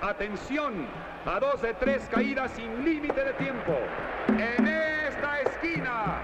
Atención, a dos de tres caídas sin límite de tiempo. En esta esquina,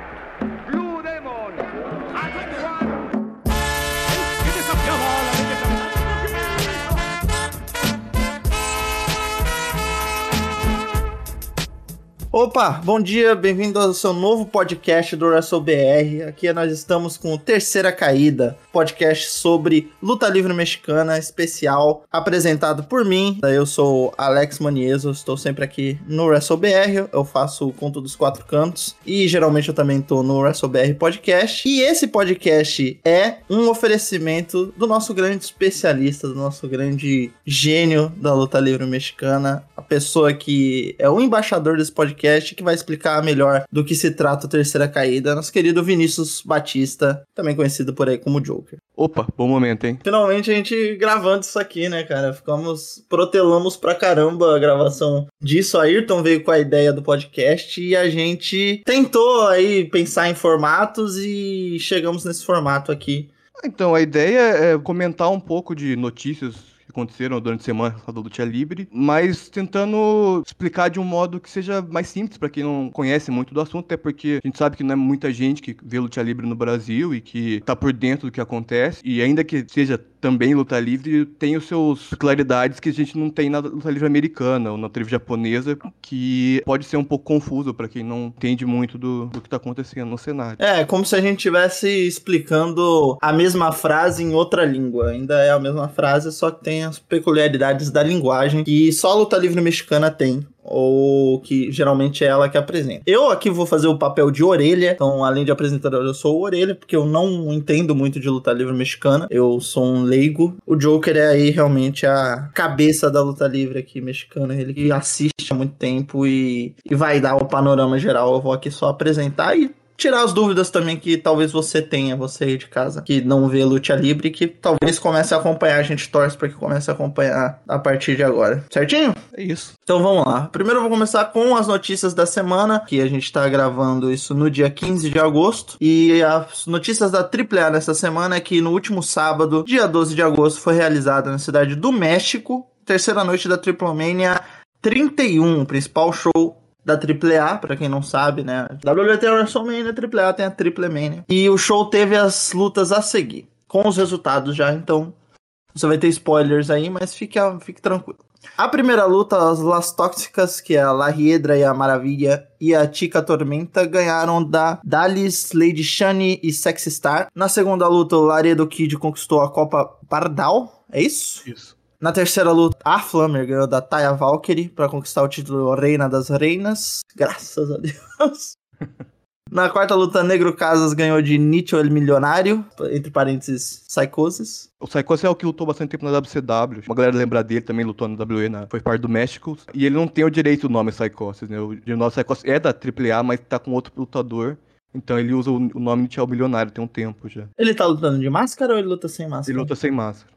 Opa, bom dia, bem-vindo ao seu novo podcast do WrestleBR. Aqui nós estamos com o Terceira Caída, podcast sobre luta livre mexicana especial, apresentado por mim. Eu sou Alex Manieso, estou sempre aqui no WrestleBR, eu faço o Conto dos Quatro Cantos e geralmente eu também estou no WrestleBR Podcast. E esse podcast é um oferecimento do nosso grande especialista, do nosso grande gênio da luta livre mexicana, a pessoa que é o embaixador desse podcast que vai explicar melhor do que se trata a terceira caída, nosso querido Vinícius Batista, também conhecido por aí como Joker. Opa, bom momento, hein? Finalmente a gente gravando isso aqui, né, cara? Ficamos, protelamos pra caramba a gravação disso. A Ayrton veio com a ideia do podcast e a gente tentou aí pensar em formatos e chegamos nesse formato aqui. Então, a ideia é comentar um pouco de notícias aconteceram durante a semana do Luta Livre, mas tentando explicar de um modo que seja mais simples para quem não conhece muito do assunto, até porque a gente sabe que não é muita gente que vê Luta Livre no Brasil e que tá por dentro do que acontece, e ainda que seja também luta livre tem os seus claridades que a gente não tem na luta livre americana ou na luta livre japonesa, que pode ser um pouco confuso para quem não entende muito do, do que tá acontecendo no cenário. É, como se a gente estivesse explicando a mesma frase em outra língua. Ainda é a mesma frase, só que tem as peculiaridades da linguagem que só a luta livre mexicana tem ou que geralmente é ela que apresenta. Eu aqui vou fazer o papel de orelha, então além de apresentador eu sou orelha, porque eu não entendo muito de luta livre mexicana, eu sou um leigo. O Joker é aí realmente a cabeça da luta livre aqui mexicana, ele assiste há muito tempo e, e vai dar o panorama geral, eu vou aqui só apresentar e tirar as dúvidas também que talvez você tenha, você aí de casa, que não vê Luta Livre, que talvez comece a acompanhar, a gente torce para que comece a acompanhar a partir de agora. Certinho? É isso. Então vamos lá. Primeiro eu vou começar com as notícias da semana, que a gente tá gravando isso no dia 15 de agosto, e as notícias da AAA nessa semana é que no último sábado, dia 12 de agosto, foi realizada na cidade do México, terceira noite da Triple Mania 31, o principal show da AAA, pra quem não sabe, né? WT WrestleMania, AAA tem a Triple Mania. E o show teve as lutas a seguir, com os resultados já, então você vai ter spoilers aí, mas fique, fique tranquilo. A primeira luta, as Las Tóxicas, que é a La Hiedra e a Maravilha e a Chica Tormenta, ganharam da Dalis, Lady Shani e Sexy Star. Na segunda luta, o Laredo Kid conquistou a Copa Pardal, é isso? Isso. Na terceira luta, a Flammer ganhou da Taya Valkyrie para conquistar o título Reina das Reinas. Graças a Deus. Na quarta luta, Negro Casas ganhou de Nietzsche El Milionário, entre parênteses, Psychosis. O Psychosis é o que lutou bastante tempo na WCW. Uma galera lembra dele, também lutou na WWE, na, foi parte do México. E ele não tem o direito do nome Psychosis, né? O nome Psychosis é da AAA, mas tá com outro lutador. Então ele usa o nome de El Milionário tem um tempo já. Ele tá lutando de máscara ou ele luta sem máscara? Ele luta sem máscara.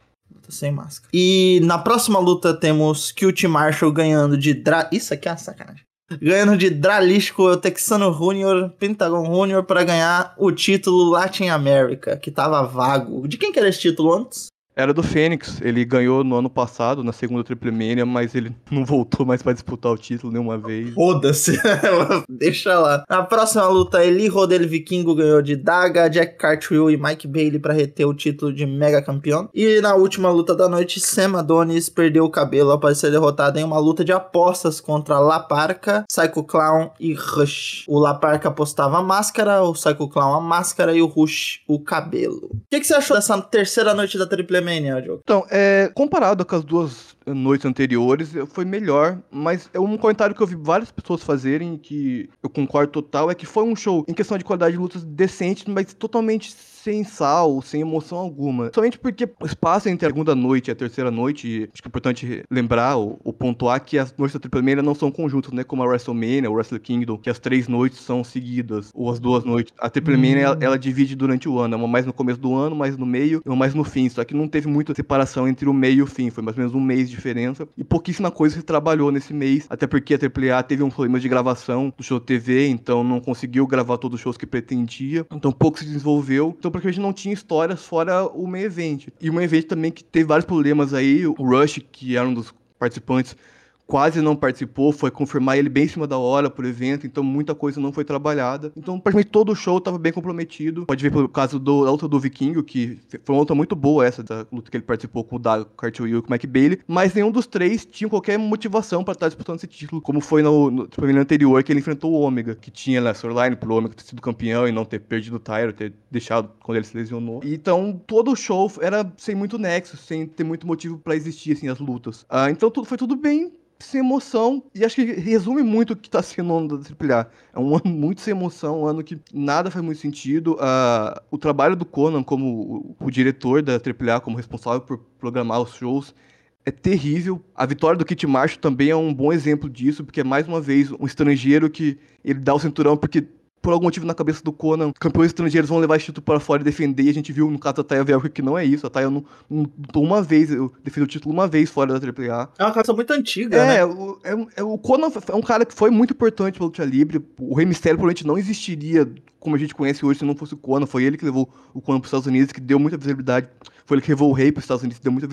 Sem máscara. E na próxima luta temos Cute Marshall ganhando de Dra... Isso aqui é uma sacanagem. Ganhando de Dralisco, Texano Junior, Pentagon Junior para ganhar o título Latin America, que tava vago. De quem que era esse título antes? Era do Fênix, ele ganhou no ano passado, na segunda Triple Mania, mas ele não voltou mais pra disputar o título nenhuma vez. Foda-se, deixa lá. Na próxima luta, Eli Rodel Vikingo ganhou de Daga, Jack Cartwheel e Mike Bailey para reter o título de mega campeão. E na última luta da noite, Sam Adonis perdeu o cabelo após ser derrotado em uma luta de apostas contra La Parca, Psycho Clown e Rush. O La Parca apostava a máscara, o Psycho Clown a máscara e o Rush o cabelo. O que, que você achou dessa terceira noite da Triple Mania, Diogo? Então, é, comparado com as duas noites anteriores, foi melhor, mas é um comentário que eu vi várias pessoas fazerem que eu concordo total, é que foi um show em questão de qualidade de lutas decente, mas totalmente sem sal, sem emoção alguma. Somente porque o espaço entre a segunda noite e a terceira noite, acho que é importante lembrar ou, ou pontuar que as noites da Triple Mania não são conjuntos, né? Como a WrestleMania, o Wrestle Kingdom, que as três noites são seguidas, ou as duas noites. A Triple Mania, ela, ela, divide durante o ano, uma mais no começo do ano, mais no meio, e uma mais no fim. Só que não teve muita separação entre o meio e o fim, foi mais ou menos um mês de diferença. E pouquíssima coisa se trabalhou nesse mês, até porque a AAA teve um problema de gravação do show TV, então não conseguiu gravar todos os shows que pretendia. Então pouco se desenvolveu. Então porque a gente não tinha histórias fora o main event. E o main event também que teve vários problemas aí, o Rush, que era um dos participantes quase não participou, foi confirmar ele bem em cima da hora pro evento, então muita coisa não foi trabalhada. Então, praticamente todo o show estava bem comprometido. Pode ver pelo caso do, da luta do Vikingo, que foi uma luta muito boa essa, da luta que ele participou com o Dago Cartwheel e com o Mac Bailey, mas nenhum dos três tinha qualquer motivação para estar disputando esse título, como foi no, no, no anterior, que ele enfrentou o Ômega, que tinha na storyline pro Ômega ter sido campeão e não ter perdido o Tyro, ter deixado quando ele se lesionou. Então, todo o show era sem muito nexo, sem ter muito motivo para existir, assim, as lutas. Ah, então, tudo, foi tudo bem sem emoção. E acho que resume muito o que tá sendo o ano da AAA. É um ano muito sem emoção, um ano que nada faz muito sentido. Uh, o trabalho do Conan como o, o diretor da AAA, como responsável por programar os shows, é terrível. A vitória do Kit Marshall também é um bom exemplo disso, porque é mais uma vez um estrangeiro que ele dá o cinturão porque por algum motivo na cabeça do Conan, campeões estrangeiros vão levar esse título para fora e defender, e a gente viu no caso da Taya Velcro que não é isso, a Taya não, não, uma vez, eu defendi o título uma vez fora da AAA. É uma cabeça muito antiga, é, né? O, é, é, o Conan é um cara que foi muito importante pelo luta livre, o Rei Mistério provavelmente não existiria como a gente conhece hoje se não fosse o Conan, foi ele que levou o Conan para os Estados Unidos, que deu muita visibilidade, foi ele que levou o Rei para os Estados Unidos, deu muita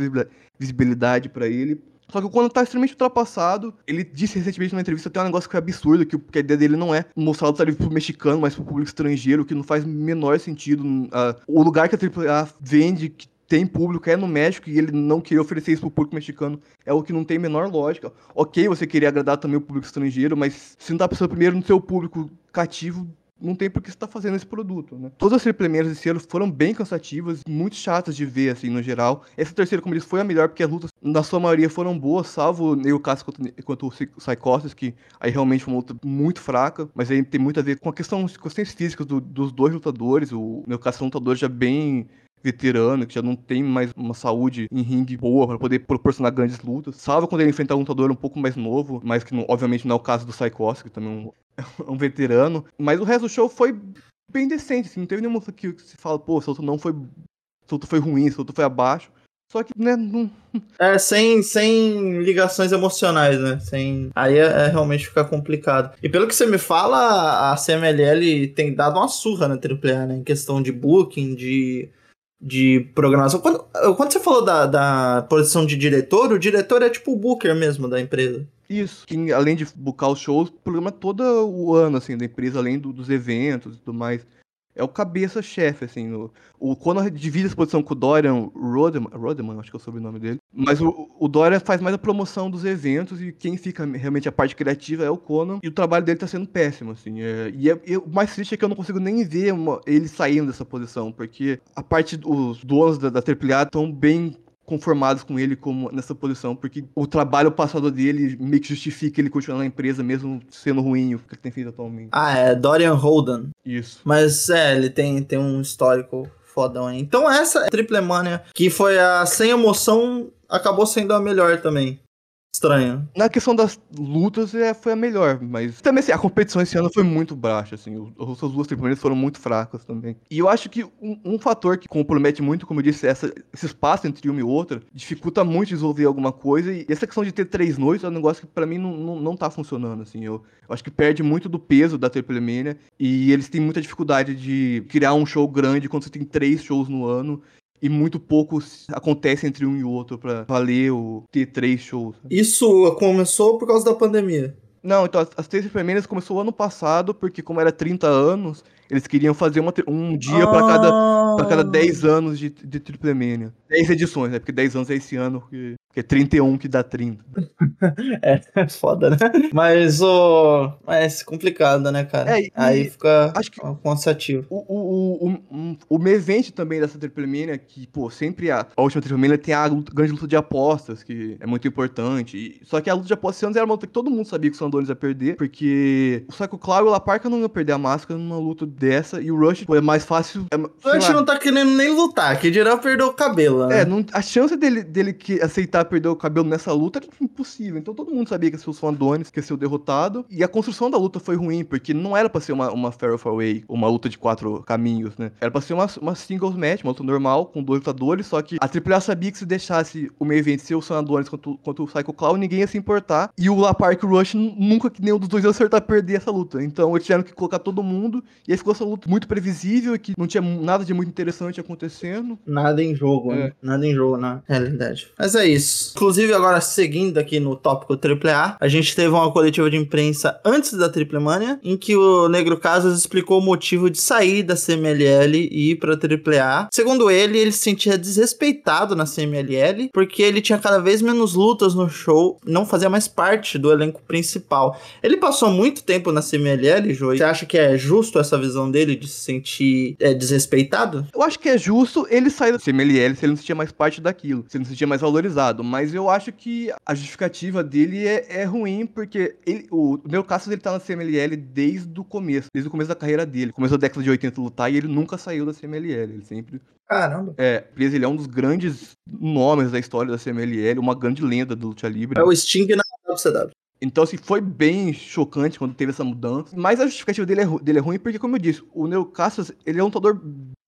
visibilidade para ele. Só que o Conan tá extremamente ultrapassado. Ele disse recentemente numa entrevista até um negócio que é absurdo, que, que a ideia dele não é mostrar o livre pro mexicano, mas pro público estrangeiro, que não faz menor sentido. Uh, o lugar que a AAA vende, que tem público, é no México, e ele não queria oferecer isso pro público mexicano, é o que não tem menor lógica. Ok, você queria agradar também o público estrangeiro, mas se não tá pensando primeiro no seu público cativo, não tem por que você estar tá fazendo esse produto, né? Todas as primeiras desse ano foram bem cansativas, muito chatas de ver, assim, no geral. Essa terceira, como disse, foi a melhor, porque as lutas, na sua maioria, foram boas, salvo o caso quanto o Psychosis, que aí realmente foi uma luta muito fraca, mas aí tem muito a ver com a questão, questões físicas do, dos dois lutadores. O Neocastle é um lutador já bem veterano, que já não tem mais uma saúde em ringue boa para poder proporcionar grandes lutas. Salvo quando ele enfrentar um lutador um pouco mais novo, mas que não, obviamente não é o caso do Psychos, que também é um, é um veterano. Mas o resto do show foi bem decente, assim, não teve nenhuma que se fala, pô, esse não foi. Esse foi ruim, esse foi abaixo. Só que, né, não. É, sem, sem ligações emocionais, né? Sem... Aí é, é, realmente ficar complicado. E pelo que você me fala, a CMLL tem dado uma surra na AAA, né? Em questão de booking, de de programação. Quando, quando você falou da, da posição de diretor, o diretor é tipo o booker mesmo da empresa. Isso, que além de buscar os shows, programa todo o ano, assim, da empresa, além do, dos eventos e tudo mais é o cabeça-chefe, assim. O, o Conor divide essa posição com o Dorian Rodeman, Rodeman, acho que é o sobrenome dele. Mas o, o Dorian faz mais a promoção dos eventos e quem fica realmente a parte criativa é o Conor. E o trabalho dele tá sendo péssimo, assim. É, e, é, o mais triste é que eu não consigo nem ver uma, ele saindo dessa posição, porque a parte, os donos da, da AAA estão bem conformados com ele como nessa posição, porque o trabalho passado dele meio que justifica ele continuar na empresa, mesmo sendo ruim o que ele tem feito atualmente. Ah, é Dorian Holden. Isso. Mas é, ele tem, tem um histórico fodão aí. Então essa Triple Mania, que foi a sem emoção, acabou sendo a melhor também estranha. Na questão das lutas, é, foi a melhor, mas também assim, a competição esse ano foi muito baixa, assim, as duas primeiras foram muito fracas também. E eu acho que um, um fator que compromete muito, como eu disse, essa, esse espaço entre uma e outra, dificulta muito desenvolver alguma coisa, e essa questão de ter três noites é um negócio que para mim não, não, não tá funcionando, assim, eu, eu, acho que perde muito do peso da Triple Mania, e eles têm muita dificuldade de criar um show grande quando você tem três shows no ano, e muito pouco acontece entre um e outro para valer o ter três shows. Isso começou por causa da pandemia. Não, então as, as três primeiras começou ano passado, porque como era 30 anos, eles queriam fazer uma, um dia ah. para cada, pra cada 10 anos de, de Triple Mania. 10 edições, né? Porque 10 anos é esse ano, que, que é 31 que dá 30. é, é foda, né? Mas o. Oh, é complicado, né, cara? É, Aí fica acho que cansativo. O, o, o, o, o main event também dessa Triple Mania, que, pô, sempre a, a última Triple Mania tem a luta, grande luta de apostas, que é muito importante. E, só que a luta de apostas anos era uma luta que todo mundo sabia que o Sandones ia perder, porque o Saco Claro e o Laparca não iam perder a máscara numa luta dessa, e o Rush pô, é mais fácil. É, o Rush não tá querendo nem lutar, que dirá perder o cabelo, né? É, não, a chance dele, dele que aceitar perder o cabelo nessa luta era impossível. Então todo mundo sabia que ia ser o Fandones, que ia ser o derrotado. E a construção da luta foi ruim, porque não era pra ser uma, uma Fair of Away, uma luta de quatro caminhos, né? Era pra ser uma, uma singles match, uma luta normal, com dois lutadores, só que a AAA sabia que se deixasse o meio evento ser o San contra, contra o Psycho Clown, ninguém ia se importar. E o La Park Rush nunca que nenhum dos dois ia acertar perder essa luta. Então eles tiveram que colocar todo mundo, e eles ficou essa luta muito previsível, que não tinha nada de muito interessante acontecendo. Nada em jogo, É. né? Nada em jogo, na realidade. Mas é isso. Inclusive, agora seguindo aqui no tópico AAA, a gente teve uma coletiva de imprensa antes da Triple Mania, em que o Negro Casas explicou o motivo de sair da CMLL e ir pra AAA. Segundo ele, ele se sentia desrespeitado na CMLL, porque ele tinha cada vez menos lutas no show, não fazia mais parte do elenco principal. Ele passou muito tempo na CMLL, Joey. Você acha que é justo essa visão dele de se sentir é, desrespeitado? Eu acho que é justo ele sair da CMLL se ele não se sentia mais parte daquilo, se ele não se sentia mais valorizado. Mas eu acho que a justificativa dele é, é ruim, porque ele, o, o meu Cassius ele tá na CMLL desde o começo, desde o começo da carreira dele. Começou a década de 80 a lutar e ele nunca saiu da CMLL. Ele sempre Caramba. é ele é um dos grandes nomes da história da CMLL, uma grande lenda do Lucha Libre. É o Sting na WCW. Então, assim, foi bem chocante quando teve essa mudança. Mas a justificativa dele é, dele é ruim porque, como eu disse, o Neo Cassius, ele é um lutador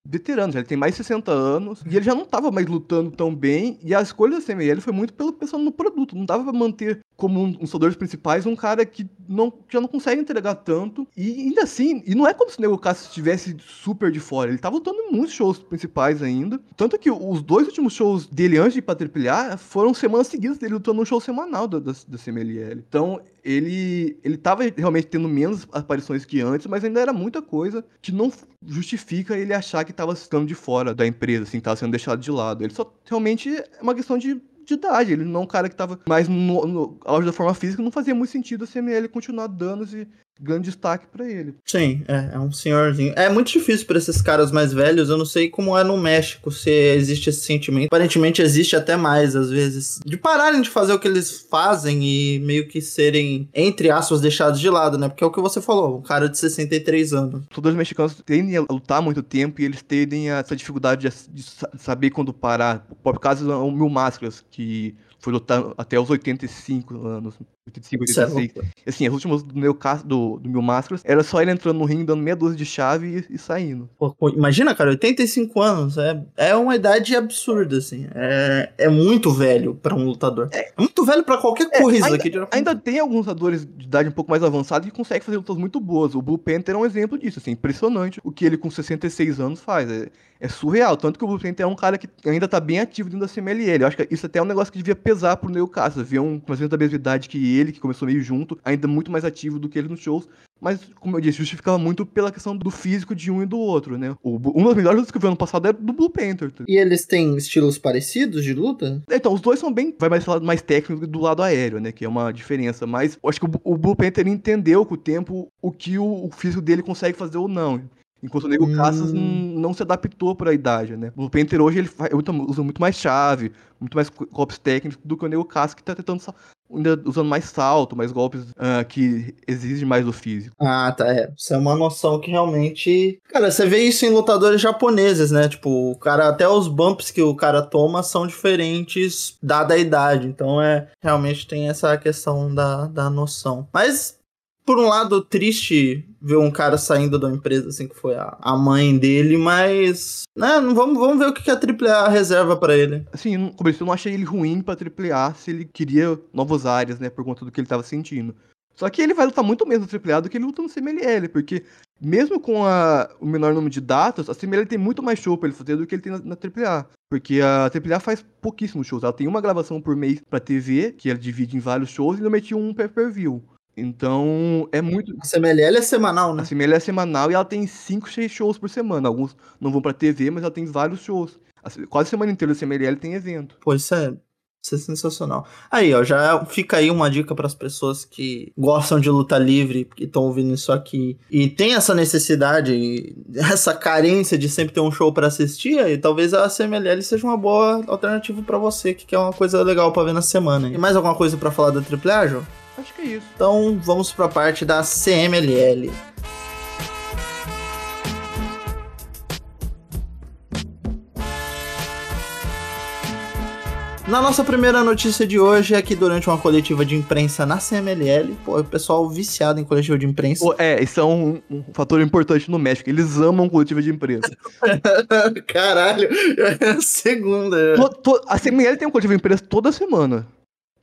veterano, já ele tem mais de 60 anos, e ele já não tava mais lutando tão bem, e a escolha da CML foi muito pelo pessoal no produto, não dava pra manter como um, um dos principais um cara que não, já não consegue entregar tanto, e ainda assim, e não é como se o Neo Cassius estivesse super de fora, ele tava lutando em muitos shows principais ainda, tanto que os dois últimos shows dele antes de AAA foram semanas seguidas dele lutando num show semanal da, da, da CMLL. Então, ele, ele tava realmente tendo menos aparições que antes, mas ainda era muita coisa que não justifica ele achar que tava ficando de fora da empresa, assim, tava sendo deixado de lado. Ele só realmente é uma questão de, de idade. Ele não é um cara que tava mais no, no auge da forma física, não fazia muito sentido a CML continuar dando esse grande destaque pra ele. Sim, é, é um senhorzinho. É muito difícil pra esses caras mais velhos. Eu não sei como é no México, se existe esse sentimento. Aparentemente existe até mais, às vezes. De pararem de fazer o que eles fazem e meio que serem, entre aspas, deixados de lado, né? Porque é o que você falou, um cara de 63 anos. Os lutadores mexicanos tendem a lutar há muito tempo e eles tendem a essa dificuldade de, de sa- saber quando parar. O próprio caso é o Mil Máscaras, que foi lutar até os 85 anos. 85, Isso é 86. louco. Assim, as últimas do meu do, do Mil Máscaras, era só ele entrando no ringue, dando meia dúzia de chave e, e saindo. Pô, imagina, cara, 85 anos. É, é uma idade absurda, assim. É, é muito velho pra um lutador. É, muito velho pra qualquer É, coisa. ainda, que ainda tem alguns lutadores de idade um pouco mais avançada que conseguem fazer lutas muito boas. O Blue Panther é um exemplo disso, assim, impressionante o que ele com 66 anos faz. É, é surreal. Tanto que o Blue Panther é um cara que ainda tá bem ativo dentro da CMLL. Eu acho que isso até é um negócio que devia pesar pro Neo Cassius. Ver um mais ou menos da mesma idade que ele, que começou meio junto, ainda muito mais ativo do que ele nos shows. Mas, como eu disse, justificava muito pela questão do físico de um e do outro, né? O, uma das melhores lutas que eu vi ano passado era do Blue Panther. tá? E eles têm estilos parecidos de luta? Então, os dois são bem. Vai mais lado mais técnico do lado aéreo, né? Que é uma diferença. Mas eu acho que o, o Blue Panther entendeu com o tempo o que o, o físico dele consegue fazer ou não. Enquanto o Nego Hum. Cassius não, se adaptou pra idade, né? O Panther hoje ele usa muito mais chave, muito mais golpes técnicos do que o Nego Cassius, que tá tentando ainda usando mais salto, mais golpes ah, que exigem mais do físico. Ah, tá. É. Isso é uma noção que realmente. Cara, você vê isso em lutadores japoneses, né? Tipo, o cara, até os bumps que o cara toma são diferentes dada a idade. Então é. Realmente tem essa questão da, da noção. Mas. Por um lado, triste ver um cara saindo da empresa, assim, que foi a, a mãe dele, mas. Né, não vamos, vamos ver o que a AAA reserva pra ele. Assim, não- como eu não achei ele ruim pra AAA se ele queria novas áreas, né? Por conta do que ele tava sentindo. Só que ele vai lutar muito menos no AAA do que ele luta no CMLL, porque mesmo com a- o menor número de datas, a CMLL tem muito mais show pra ele fazer do que ele tem na, na AAA. Porque a AAA faz pouquíssimos shows. Ela tem uma gravação por mês pra TV, que ela divide em vários shows, e normalmente um pay-per-view. Então, é muito. A CMLL é semanal, né? A CML é semanal e ela tem 5, 6 shows por semana. Alguns não vão pra TV, mas ela tem vários shows. A se- Quase a semana inteira da CMLL tem evento. Pô, isso é, isso é sensacional. Aí, ó, já fica aí uma dica para as pessoas que gostam de luta livre, que estão ouvindo isso aqui e tem essa necessidade, e essa carência de sempre ter um show para assistir, e talvez a CMLL seja uma boa alternativa para você, que quer uma coisa legal para ver na semana. E mais alguma coisa para falar da AAA, João? Acho que é isso. Então, vamos para a parte da CMLL. Na nossa primeira notícia de hoje é que durante uma coletiva de imprensa na CMLL, pô, o pessoal viciado em coletiva de imprensa. Pô, É, isso é um, um fator importante no México. Eles amam coletiva de imprensa. Caralho, é a segunda. To- to- a CML tem uma coletiva de imprensa toda semana.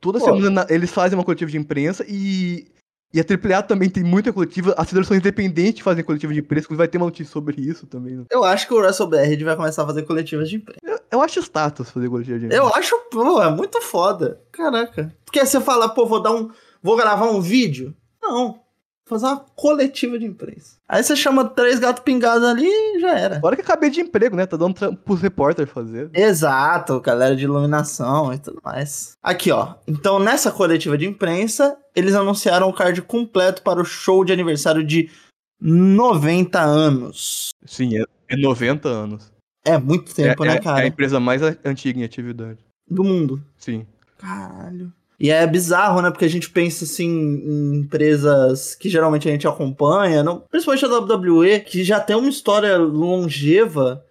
Toda Pô. semana eles fazem uma coletiva de imprensa e, E a AAA também tem muita coletiva. As federações independentes fazem coletiva de imprensa, vai ter uma notícia sobre isso também. né? Eu acho que o Russell BR vai começar a fazer coletivas de imprensa. Eu, eu acho status fazer coletiva de imprensa. Eu acho, pô, é muito foda. Caraca. Porque você fala, pô, vou dar um. Vou gravar um vídeo. Não. Fazer uma coletiva de imprensa. Aí você chama três gatos pingados ali e já era. Agora que acabei de emprego, né? Tá dando trampo pros repórteres fazer. Exato, galera de iluminação e tudo mais. Aqui, ó. Então, nessa coletiva de imprensa, eles anunciaram o card completo para o show de aniversário de 90 anos. Sim, é, é 90 anos. É muito tempo, é, né, é- cara? é a empresa mais antiga em atividade. Do mundo. Sim. Caralho. E é bizarro, né? Porque a gente pensa assim em empresas que geralmente a gente acompanha, não, principalmente a WWE, que já tem uma história longeva.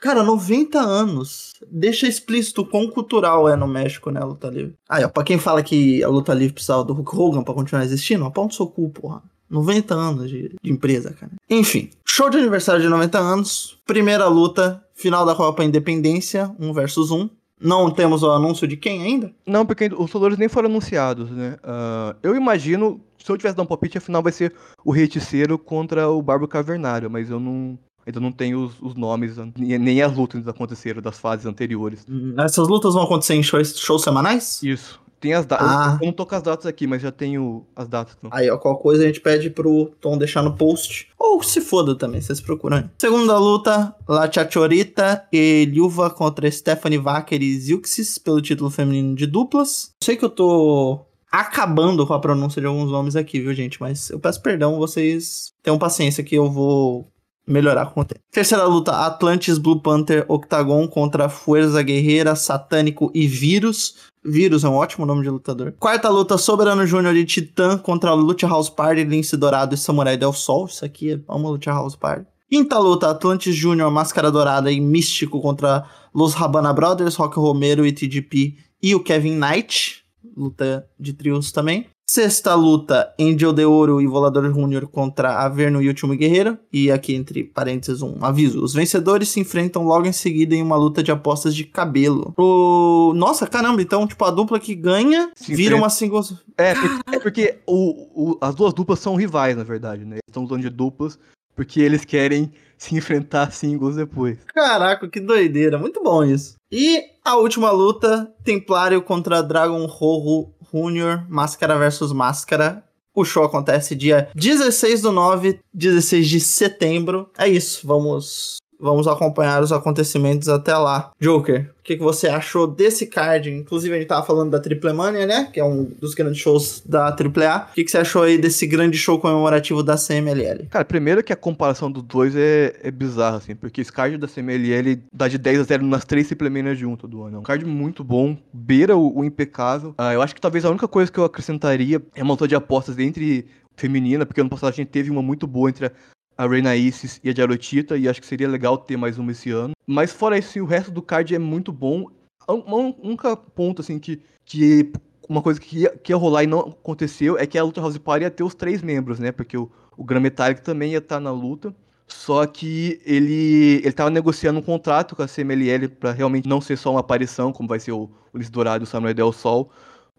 Cara, 90 anos. Deixa explícito o quão cultural é no México, né, a luta livre. Aí, ó, pra quem fala que a luta livre precisava do Hulk Hogan pra continuar existindo, pau no seu cu, porra. 90 anos de, de empresa, cara. Enfim, show de aniversário de 90 anos. Primeira luta, final da Copa Independência, 1 versus 1. Não temos o anúncio de quem ainda? Não, porque os lutadores nem foram anunciados, né? Ah, eu imagino, se eu tivesse dado um palpite, a final vai ser o Reiticeiro contra o Barbo Cavernário, mas eu não. Ainda não tenho os, os nomes, nem nem as lutas que aconteceram das fases anteriores. Hum, Essas lutas vão acontecer em shows, shows semanais? Isso. Tem as datas. Ah. Eu não tô com as datas aqui, mas já tenho as datas. Não. Aí, ó, qualquer coisa a gente pede pro Tom deixar no post. Ou se foda também, vocês procuram aí. Segunda luta, La Chachorita e Liuva contra Stephanie Wacker e Zilxis pelo título feminino de duplas. Sei que eu tô acabando com a pronúncia de alguns nomes aqui, viu, gente? Mas eu peço perdão, vocês tenham paciência que eu vou melhorar com o tempo. Terceira luta, Atlantis Blue Panther Octagon contra Fuerza Guerreira, Satânico e Vírus. Vírus é um ótimo nome de lutador. Quarta luta, Soberano Júnior e Titã contra Lucha House Party, Lince Dourado e Samurai Del Sol. Isso aqui é uma Lucha House Party. Quinta luta, Atlantis Júnior, Máscara Dourada e Místico contra Los Habana Brothers, Rock Romero e TGP e o Kevin Knight. Luta de trios também. Sexta luta, Angel de Ouro e Volador Júnior contra Averno e Último Guerreiro. E aqui, entre parênteses, um aviso. Os vencedores se enfrentam logo em seguida em uma luta de apostas de cabelo. O... Nossa, caramba, então, tipo, a dupla que ganha Se vira enfrenta. uma singles... É, porque, é porque o, o- as duas duplas são rivais, na verdade, né? Eles estão usando de duplas porque eles querem se enfrentar singles depois. Caraca, que doideira. Muito bom isso. E a última luta, Templário contra Dragon Rojo Junior, Máscara versus Máscara. O show acontece dia 16 do 9, 16 de setembro. É isso, vamos vamos acompanhar os acontecimentos até lá. Joker, o que, que você achou desse card? Inclusive a gente tava falando da Triple Mania, né? Que é um dos grandes shows da AAA. O que, que você achou aí desse grande show comemorativo da CMLL? Cara, primeiro que a comparação dos dois é, é bizarra, assim, porque esse card da CMLL dá de 10 a 0 nas três suplementas junto do ano. É um card muito bom, beira o, o impecável. Ah, eu acho que talvez a única coisa que eu acrescentaria é uma de apostas entre feminina, porque ano passado a gente teve uma muito boa entre a, a Reina Isis e a Jarotita, e acho que seria legal ter mais uma esse ano. Mas fora isso, o resto do card é muito bom. Um única ponto, assim, que, que uma coisa que ia, que ia rolar e não aconteceu é que a Luta House Party ia ter os três membros, né? Porque o, o Gran Metallic também ia estar na luta. Só que ele ele tava negociando um contrato com a CMLL pra realmente não ser só uma aparição, como vai ser o Ulisses Dourado e o Samuel Del Sol.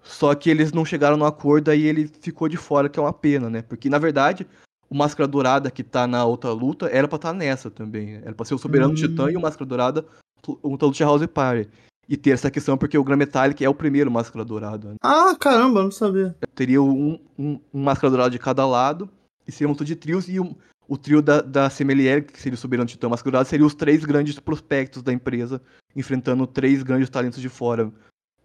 Só que eles não chegaram no acordo aí ele ficou de fora, que é uma pena, né? Porque na verdade, o Máscara Dourada que tá na outra luta era pra estar nessa também. né? Era pra ser o Soberano Hum. Titã e o Máscara Dourada luta Lucha House Party. E ter essa questão porque o Gran Metallic é o primeiro Máscara Dourada. né? Ah, caramba, não sabia. teria um, um, um máscara dourada de cada lado, e seria um luta de trios, e o, o trio da, da CMLL, que seria o Soberano Titã Máscara Dourada, seria os três grandes prospectos da empresa, enfrentando três grandes talentos de fora,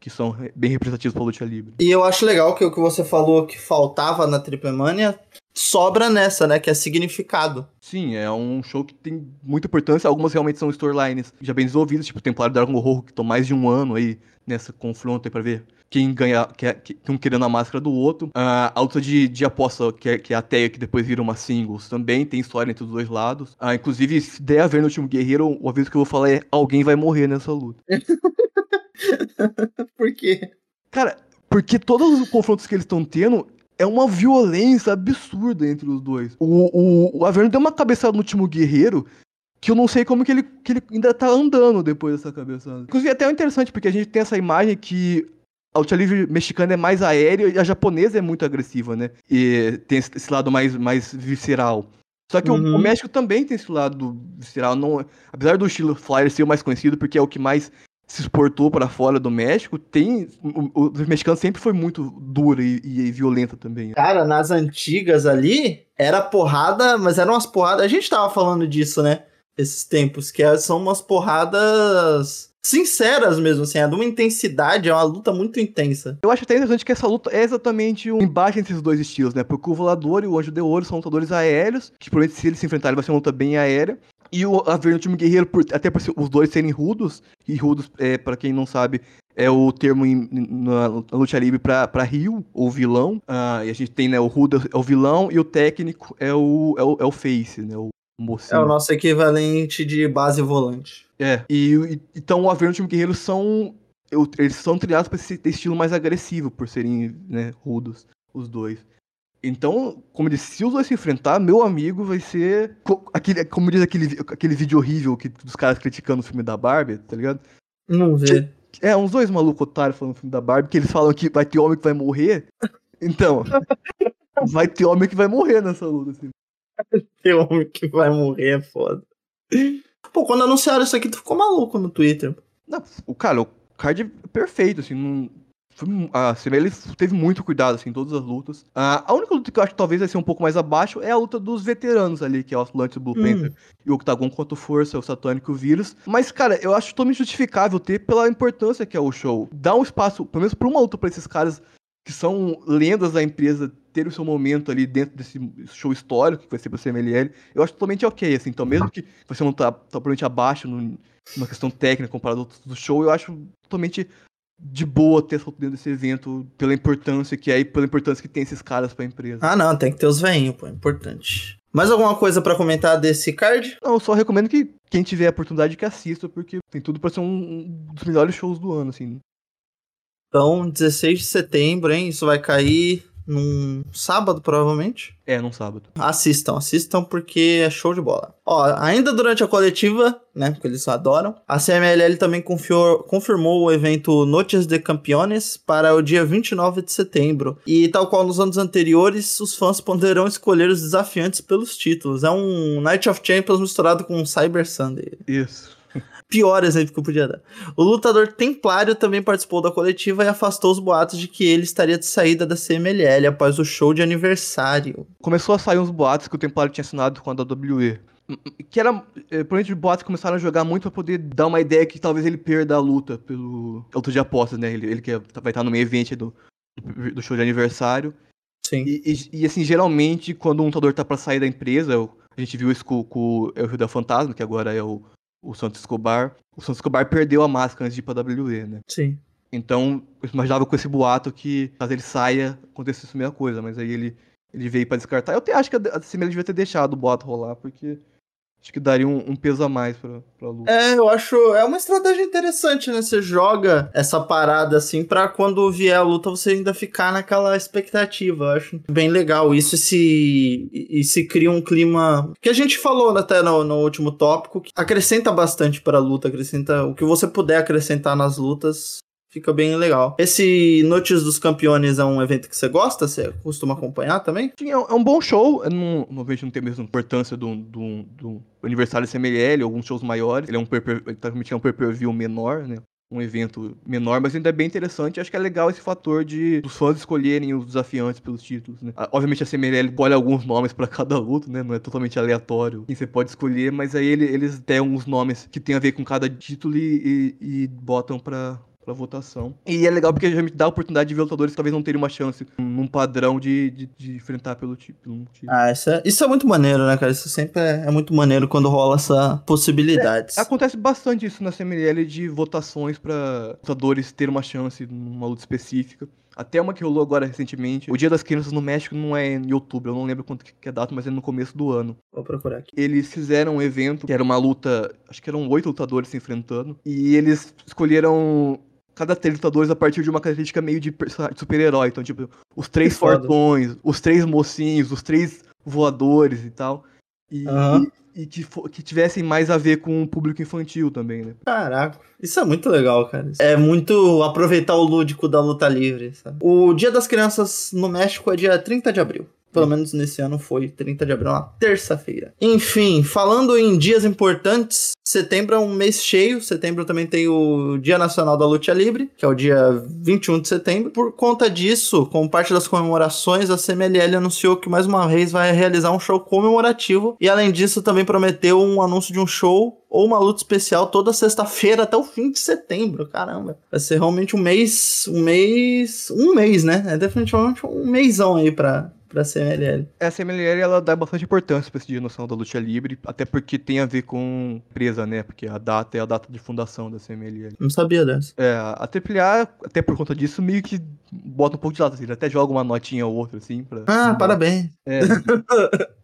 que são bem representativos para luta livre. E eu acho legal que o que você falou que faltava na Triple Mania sobra nessa, né? Que é significado. Sim, é um show que tem muita importância, algumas realmente são storylines já bem desenvolvidas, tipo o Templário Dragon Rojo, que estão mais de um ano aí nessa confronto aí pra ver quem ganha, que, que, um querendo a máscara do outro. Ah, a luta de, de aposta, que é, que é a Teia, que depois vira uma singles, também tem história entre os dois lados. Ah, inclusive, se der a ver no último Guerreiro, o aviso que eu vou falar é alguém vai morrer nessa luta. Por quê? Cara, porque todos os confrontos que eles estão tendo é uma violência absurda entre os dois. O, o, o Averno deu uma cabeçada no último guerreiro que eu não sei como que ele, que ele ainda tá andando depois dessa cabeçada. Inclusive, é até interessante, porque a gente tem essa imagem que a luta livre mexicana é mais aérea e a japonesa é muito agressiva, né? E tem esse lado mais, mais visceral. Só que o- o, Uhum. México também tem esse lado visceral. Não, apesar do estilo Flyer ser o mais conhecido, porque é o que mais se exportou para fora do México, tem. O, o, o mexicano sempre foi muito dura e, e violenta também. Cara, nas antigas ali, era porrada, mas eram umas porradas. A gente tava falando disso, né? Esses tempos, que é- são umas porradas sinceras mesmo, assim, é de uma intensidade, é uma luta muito intensa. Eu acho até interessante que essa luta é exatamente um embate entre esses dois estilos, né? Porque o Volador e o Anjo de Ouro são lutadores aéreos, que provavelmente se eles se enfrentarem vai ser uma luta bem aérea. E o Averno Time Guerreiro, por- até por os dois serem rudos, e rudos, é, para quem não sabe, é o termo em- na, na luta livre pra, pra rio, ou vilão. Ah, e a gente tem, né, o rudo é o vilão e o técnico é o, é o, é o face, né? O mocinho. É o nosso equivalente de base volante. É, e, e- então o Averno e o time Guerreiro são. eu- Eles são treinados pra esse estilo mais agressivo, por serem né, rudos, os dois. Então, como disse, se os dois se enfrentar, meu amigo vai ser. Aquele, como diz aquele, aquele vídeo horrível que, dos caras criticando o filme da Barbie, tá ligado? Não vê. É, uns dois malucos otários falando do filme da Barbie, que eles falam que vai ter homem que vai morrer. Então, vai ter homem que vai morrer nessa luta, assim. Tem homem que vai morrer, é foda. Pô, quando anunciaram isso aqui, tu ficou maluco no Twitter. Não, o cara, o card é perfeito, assim, não. Foi, um- a CML teve muito cuidado, assim, em todas as lutas. Ah, a única luta que eu acho que talvez vai ser um pouco mais abaixo é a luta dos veteranos ali, que é o Atlantis, o Blue Hum. Panther e o Octagon contra o Força, o Satânico e o Vírus. Mas, cara, eu acho totalmente justificável ter pela importância que é o show. Dá um espaço, pelo menos pra uma luta pra esses caras que são lendas da empresa ter o seu momento ali dentro desse show histórico que vai ser pro CMLL, eu acho totalmente ok, assim. Então, mesmo que você não tá totalmente abaixo no, numa questão técnica comparado ao do show, eu acho totalmente de boa ter essa dentro desse evento pela importância que é e pela importância que tem esses caras pra empresa. Ah, não, tem que ter os veinhos, pô, é importante. Mais alguma coisa pra comentar desse card? Não, eu só recomendo que quem tiver a oportunidade que assista, porque tem tudo pra ser um, um dos melhores shows do ano, assim. Então, 16 de setembro, hein? Isso vai cair num sábado, provavelmente. É, num sábado. Assistam, assistam porque é show de bola. Ó, ainda durante a coletiva, né, porque eles adoram, a CMLL também confiou- confirmou o evento Noches de Campeones para o dia 29 de setembro. E tal qual nos anos anteriores, os fãs poderão escolher os desafiantes pelos títulos. É um Night of Champions misturado com um Cyber Sunday. Isso. Pior exemplo que eu podia dar. O lutador Templário também participou da coletiva e afastou os boatos de que ele estaria de saída da CMLL após o show de aniversário. Começou a sair uns boatos que o Templário tinha assinado com a WWE. Que era. É, provavelmente os boatos começaram a jogar muito pra poder dar uma ideia que talvez ele perda a luta pelo. Luta de apostas, né? Ele, ele que vai estar no meio evento do, do show de aniversário. Sim. E, e- e, assim, geralmente, quando um lutador tá pra sair da empresa, a gente viu isso com, com o El Rio da Fantasma, que agora é o, o Santos Escobar. O Santos Escobar perdeu a máscara antes de ir pra WWE, né? Sim. Então, eu imaginava com esse boato que, caso ele saia, acontecesse a mesma coisa, mas aí ele, ele veio pra descartar. Eu até acho que a a CML devia ter deixado o boato rolar, porque acho que daria um, um peso a mais pra, pra luta. É, eu acho. É uma estratégia interessante, né? Você joga essa parada assim pra quando vier a luta você ainda ficar naquela expectativa. Eu acho bem legal isso se, e, se cria um clima. Que a gente falou até no, no último tópico, que acrescenta bastante pra luta, acrescenta. O que você puder acrescentar nas lutas. Fica bem legal. Esse Noites dos Campeões é um evento que você gosta? Você costuma acompanhar também? Sim, é um- é bom show. Eu não, não vejo não ter a mesma importância do, do, do aniversário CMLL, alguns shows maiores. Ele é um per- ele transmite um pay-per-view menor, né? Um evento menor, mas ainda é bem interessante. Acho que é legal esse fator de os fãs escolherem os desafiantes pelos títulos, né? Ah, Obviamente a CMLL escolhe alguns nomes pra cada luta, né? Não é totalmente aleatório quem você pode escolher, mas aí ele- eles têm uns nomes que tem a ver com cada título e, e- e botam pra, pra votação. E é legal porque já me dá a oportunidade de ver lutadores que talvez não teriam uma chance num padrão de, de, de enfrentar pelo ti- pelo título. Ah, isso é, isso é muito maneiro, né, cara? Isso sempre é, é muito maneiro quando rola essa possibilidade. Acontece bastante isso na CMLL de votações pra lutadores terem uma chance numa luta específica. Até uma que rolou agora recentemente. O Dia das Crianças no México não é em outubro, eu não lembro quanto que é a data, mas é no começo do ano. Vou procurar aqui. Eles fizeram um evento que era uma luta, acho que eram oito lutadores se enfrentando, e eles escolheram cada três lutadores a partir de uma característica meio de super-herói. Então, tipo, os três Que fortões, os três mocinhos, os três voadores e tal. E, Aham. e que, fo- que tivessem mais a ver com o público infantil também, né? Caraca, isso é muito legal, cara. É muito aproveitar o lúdico da luta livre, sabe? O Dia das Crianças no México é dia 30 de abril. Pelo menos nesse ano foi 30 de abril, uma terça-feira. Enfim, falando em dias importantes, setembro é um mês cheio. Setembro também tem o Dia Nacional da Luta Livre, que é o dia 21 de setembro. Por conta disso, como parte das comemorações, a CMLL anunciou que mais uma vez vai realizar um show comemorativo. E além disso, também prometeu um anúncio de um show ou uma luta especial toda sexta-feira até o fim de setembro. Caramba. Vai ser realmente um mês. Um mês. Um mês, né? É definitivamente um mêsão aí pra, pra CMLL. A CMLL ela dá bastante importância para esse Dia Nacional da Luta Livre, até porque tem a ver com empresa, né? Porque a data é a data de fundação da CMLL. Não sabia dessa. É, a AAA, até por conta disso, meio que bota um pouco de lado, assim, ele até joga uma notinha ou outra, assim, pra... Ah, parabéns. É,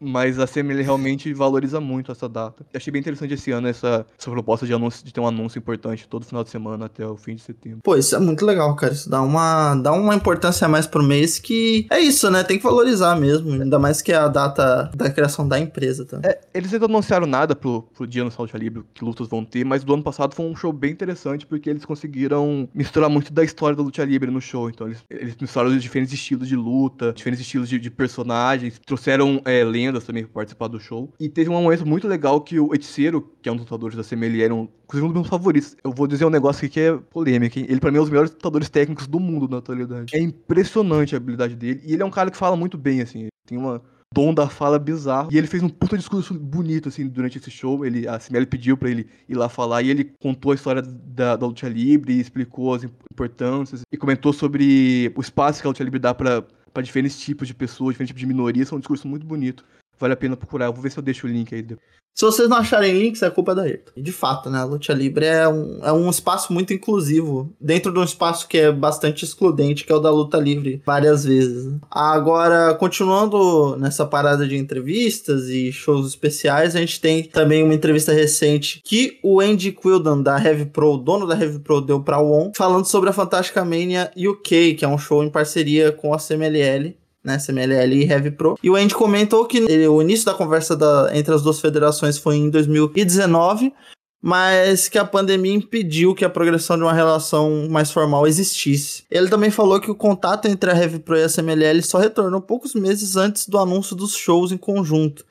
mas a CML realmente valoriza muito essa data. Eu achei bem interessante esse ano essa, essa proposta de, anúncio, de ter um anúncio importante todo final de semana até o fim de setembro. Pô, isso é muito legal, cara. Isso dá uma, dá uma importância a mais pro mês que é isso, né? Tem que valorizar mesmo. Ainda mais que é a data da criação da empresa também. É, eles ainda não anunciaram nada pro, pro Dia Nacional de Livre, que lutas vão ter, mas do ano passado foi um show bem interessante, porque eles conseguiram misturar muito da história da luta livre no show. Então eles, eles misturaram diferentes estilos de luta, diferentes estilos de, de personagens, trouxeram é, lendas também pra participar do show. E teve um momento muito legal que o Eiticeiro, que é um dos lutadores da CML, era um, inclusive um dos meus favoritos. Eu vou dizer um negócio aqui que é polêmico, hein? Ele pra mim é um dos melhores lutadores técnicos do mundo na atualidade. É impressionante a habilidade dele, e ele é um cara que fala muito bem, assim. Tem uma dom da fala bizarro. E ele fez um puta discurso bonito, assim, durante esse show. Ele, a CML pediu pra ele ir lá falar e ele contou a história da, da luta livre, explicou as importâncias e comentou sobre o espaço que a luta livre dá pra diferentes tipos de pessoas, diferentes tipos de minorias. É um discurso muito bonito. Vale a pena procurar. Eu vou ver se eu deixo o link aí. Se vocês não acharem links, é culpa da Ayrton. De fato, né? A luta livre é um, é um espaço muito inclusivo. Dentro de um espaço que é bastante excludente, que é o da luta livre, várias vezes. né? Agora, continuando nessa parada de entrevistas e shows especiais, a gente tem também uma entrevista recente que o Andy Quildan, da Heavy Pro, dono da Heavy Pro, deu pra ON, falando sobre a Fantástica Mania UK, que é um show em parceria com a CMLL né, CMLL e Heavy Pro. E o Andy comentou que o início da conversa da- entre as duas federações foi em 2019, mas que a pandemia impediu que a progressão de uma relação mais formal existisse. Ele também falou que o contato entre a Heavy Pro e a CMLL só retornou poucos meses antes do anúncio dos shows em conjunto.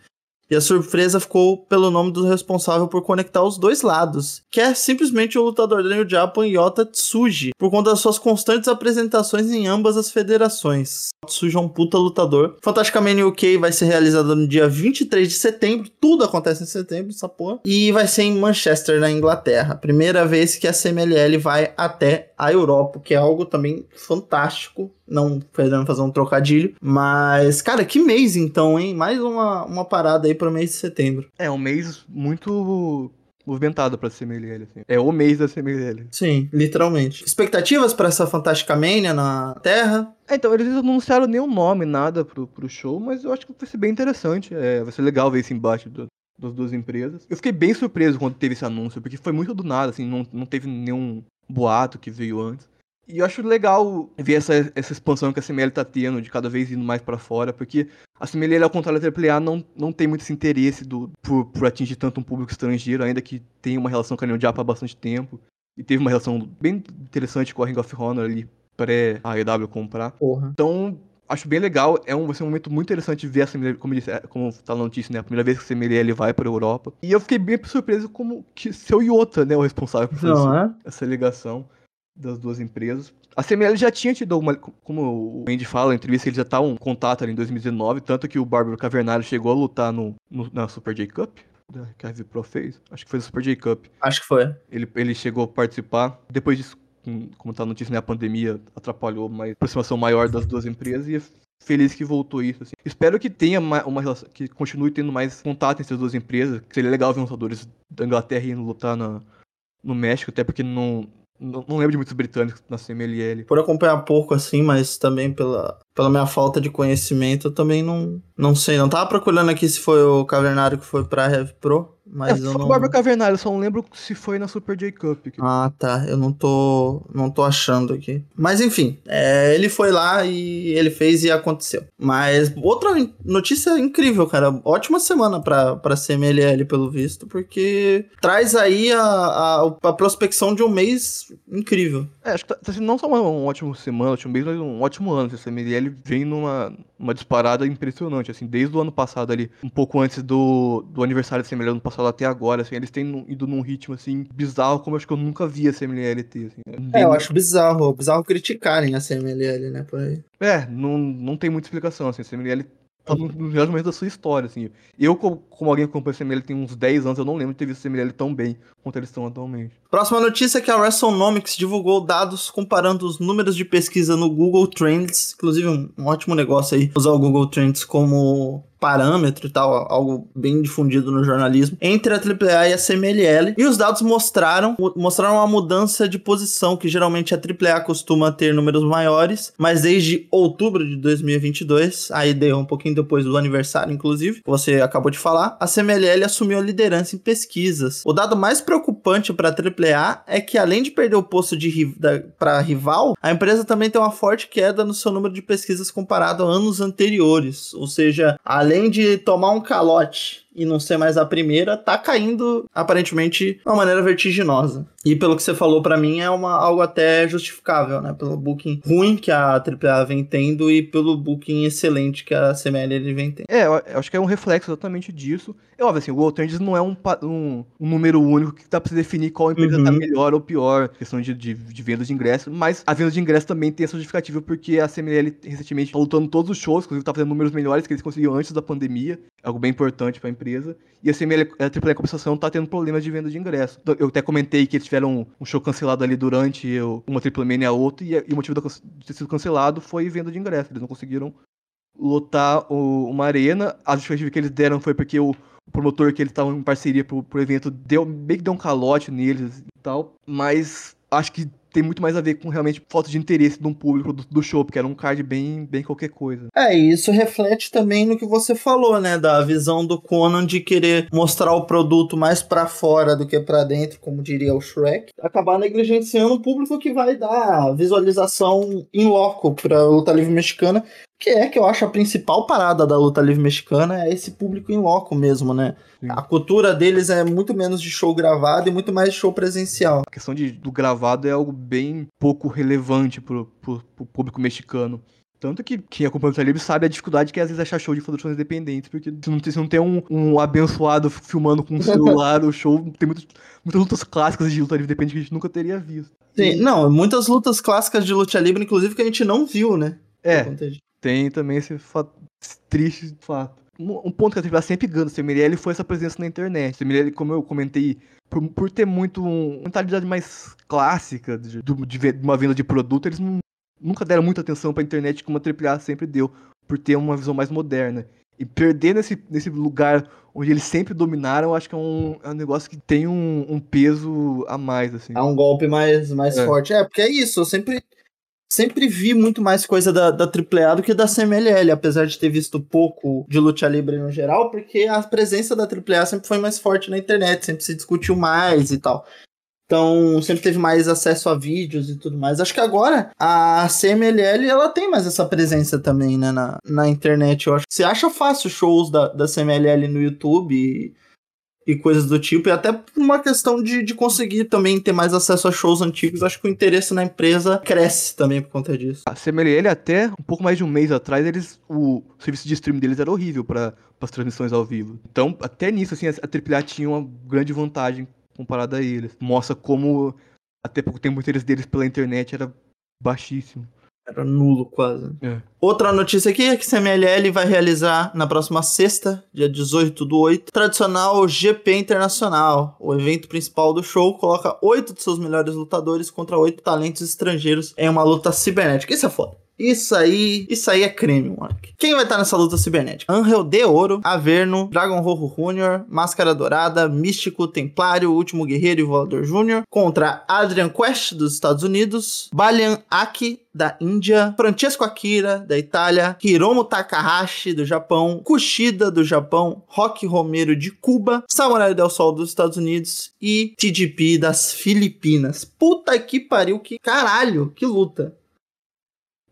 E a surpresa ficou pelo nome do responsável por conectar os dois lados, que é simplesmente o lutador da New Japan Yota Tsuji, por conta das suas constantes apresentações em ambas as federações. Tsuji é um puta lutador. Fantastica Mania UK vai ser realizada no dia 23 de setembro, tudo acontece em setembro, essa porra. E vai ser em Manchester, na Inglaterra. Primeira vez que a CMLL vai até a Europa, que é algo também fantástico. Não querendo fazer um trocadilho, mas, cara, que mês então, hein? Mais uma, uma parada aí pro mês de setembro. É um mês muito movimentado pra CMLL, assim. É o mês da CMLL. Sim, literalmente. Expectativas pra essa Fantástica Mania na Terra? É, então, eles não anunciaram nenhum nome, nada pro, pro show, mas eu acho que vai ser bem interessante. É, vai ser legal ver esse embate do- das duas empresas. Eu fiquei bem surpreso quando teve esse anúncio, porque foi muito do nada, assim, não, não teve nenhum boato que veio antes. E eu acho legal ver essa, essa expansão que a CML tá tendo, de cada vez indo mais pra fora, porque a CML, ao contrário da AAA, não, não tem muito esse interesse do, por, por atingir tanto um público estrangeiro, ainda que tenha uma relação com a New Japan há bastante tempo. E teve uma relação bem interessante com a Ring of Honor ali, pré-a AEW comprar. Então, acho bem legal. É um, vai ser um momento muito interessante de ver a CMLL, como, ele, como tá na notícia, né? A primeira vez que a CMLL vai pra Europa. E eu fiquei bem surpreso como que seu Iota, né? O responsável por fazer Não é? essa ligação das duas empresas. A CML já tinha tido uma, como o Andy fala na entrevista, eles já estavam em contato ali em 2019, tanto que o Bárbaro Cavernário chegou a lutar no, no- na Super J Cup, da- que a Heavy Pro fez, acho que foi a Super J Cup. Acho que foi. Ele, ele chegou a participar. Depois disso, como tá a notícia, né, a pandemia atrapalhou uma aproximação maior das duas empresas e feliz que voltou isso. assim. Espero que tenha ma- uma relação, que continue tendo mais contato entre as duas empresas. Seria legal ver lutadores da Inglaterra indo lutar na, no México, até porque não, não, não lembro de muitos britânicos na CMLL. Por acompanhar pouco assim, mas também pela, pela minha falta de conhecimento, eu também não, não sei. Não tava procurando aqui se foi o Cavernário que foi pra Heavy Pro, Mas é, eu foi não. o Bárbara Cavernário, eu só não lembro se foi na Super J Cup. que- Ah, tá. Eu não tô, não tô achando aqui. Mas enfim, é, ele foi lá e ele fez e aconteceu. Mas outra notícia incrível, cara. Ótima semana pra, pra CMLL, pelo visto, porque traz aí a, a, a prospecção de um mês incrível. É, acho que tá, tá sendo não só uma, um ótimo semana, ótimo mês, mas um ótimo ano. Esse MLL vem numa uma disparada impressionante, assim, desde o ano passado ali, um pouco antes do, do aniversário da CMLL ano passado até agora, assim, eles têm ido num ritmo, assim, bizarro, como eu acho que eu nunca vi a CMLL ter, assim. É, Bem- eu acho bizarro, bizarro criticarem a CMLL, né, por aí. É, não, não tem muita explicação, assim, a CMLL tá no, melhor momento da sua história, assim. Eu, co- como alguém que acompanha a CMLL tem uns 10 anos, eu não lembro de ter visto a CMLL tão bem quanto eles estão atualmente. Próxima notícia é que a WrestleNomics divulgou dados comparando os números de pesquisa no Google Trends, inclusive um, um ótimo negócio aí, usar o Google Trends como parâmetro e tal, algo bem difundido no jornalismo, entre a AAA e a CMLL. E os dados mostraram, mostraram uma mudança de posição, que geralmente a AAA costuma ter números maiores, mas desde outubro de 2022, aí deu um pouquinho depois do aniversário, inclusive, que você acabou de falar, a CMLL assumiu a liderança em pesquisas. O dado mais preocupante para a AAA é que, além de perder o posto de para rival, a empresa também tem uma forte queda no seu número de pesquisas comparado a anos anteriores. Ou seja, além de tomar um calote e não ser mais a primeira, tá caindo aparentemente de uma maneira vertiginosa. E pelo que você falou para mim é uma, algo até justificável, né? Pelo booking ruim que a AAA vem tendo e pelo booking excelente que a CML vem tendo. É, eu acho que é um reflexo exatamente disso. É óbvio, assim, o World Trends não é um, um, um número único que dá pra você definir qual empresa Uhum. tá melhor ou pior, questão de, de, de venda de ingresso, mas a venda de ingresso também tem essa justificativa porque a CML recentemente tá lutando todos os shows, inclusive tá fazendo números melhores que eles conseguiam antes da pandemia, algo bem importante pra empresa, e a CML, a AAA Compensação tá tendo problemas de venda de ingresso. Então, Eu até comentei que eles tiveram um show cancelado ali durante uma Triple Mania e a outra, e, e o motivo de ter sido cancelado foi venda de ingresso, eles não conseguiram lotar o- uma arena. A justificativa que eles deram foi porque o promotor que eles estavam em parceria pro, pro evento deu, meio que deu um calote neles e tal. Mas acho que tem muito mais a ver com realmente falta de interesse de um público do, do show, porque era um card bem, bem qualquer coisa. É, e isso reflete também no que você falou, né, da visão do Conan de querer mostrar o produto mais pra fora do que pra dentro, como diria o Shrek, acabar negligenciando o público que vai dar visualização em loco pra luta livre mexicana, que é que eu acho a principal parada da luta livre mexicana é esse público em loco mesmo, né? Sim. A cultura deles é muito menos de show gravado e muito mais de show presencial. A questão de, do gravado é algo bem pouco relevante pro, pro, pro público mexicano. Tanto que quem acompanha o Luta Livre sabe a dificuldade que é às vezes achar show de produções independentes, porque se não, tem- se não tem um, um abençoado filmando com um celular o show, tem muitas, muitas lutas clássicas de luta livre independente que a gente nunca teria visto. Sim, não, muitas lutas clássicas de luta livre, inclusive, que a gente não viu, né? É. tem também esse, fato, esse triste fato. Um, um ponto que a AAA sempre ganha do foi essa presença na internet. O como eu comentei, por, por ter muito uma mentalidade mais clássica de, de de uma venda de produto, eles não- nunca deram muita atenção pra internet como a AAA sempre deu, por ter uma visão mais moderna. E perder nesse, nesse lugar onde eles sempre dominaram, eu acho que é um, é um negócio que tem um, um peso a mais, assim. É um golpe mais, mais É. forte. É, porque é isso, eu sempre, sempre vi muito mais coisa da, da AAA do que da CMLL, apesar de ter visto pouco de luta livre no geral, porque a presença da AAA sempre foi mais forte na internet, sempre se discutiu mais e tal. Então, sempre teve mais acesso a vídeos e tudo mais. Acho que agora a CMLL ela tem mais essa presença também, né, na, na internet. Eu acho você acha fácil shows da, da CMLL no YouTube e, coisas do tipo, e até por uma questão de, de conseguir também ter mais acesso a shows antigos. Acho que o interesse na empresa cresce também por conta disso. A CMLL até um pouco mais de um mês atrás, eles o serviço de streaming deles era horrível para as transmissões ao vivo. Então, até nisso assim, a a AAA tinha uma grande vantagem comparada a eles. Mostra como até pouco tempo o interesse deles pela internet era baixíssimo. Era nulo quase. É. Outra notícia aqui é que a CMLL vai realizar na próxima sexta, dia 18 do 8, tradicional GP Internacional. O evento principal do show coloca oito de seus melhores lutadores contra oito talentos estrangeiros em uma luta cibernética. Isso é foda. Isso aí, isso aí é creme, moleque. Quem vai estar nessa luta cibernética? Angel de Ouro, Averno, Dragon Rojo Jr., Máscara Dourada, Místico, Templário, Último Guerreiro e Voador Jr. contra Adrian Quest dos Estados Unidos, Balian Aki da Índia, Francesco Akira da Itália, Hiromu Takahashi do Japão, Kushida do Japão, Rock Romero de Cuba, Samurai Del Sol dos Estados Unidos e TGP das Filipinas. Puta que pariu, que caralho, que luta.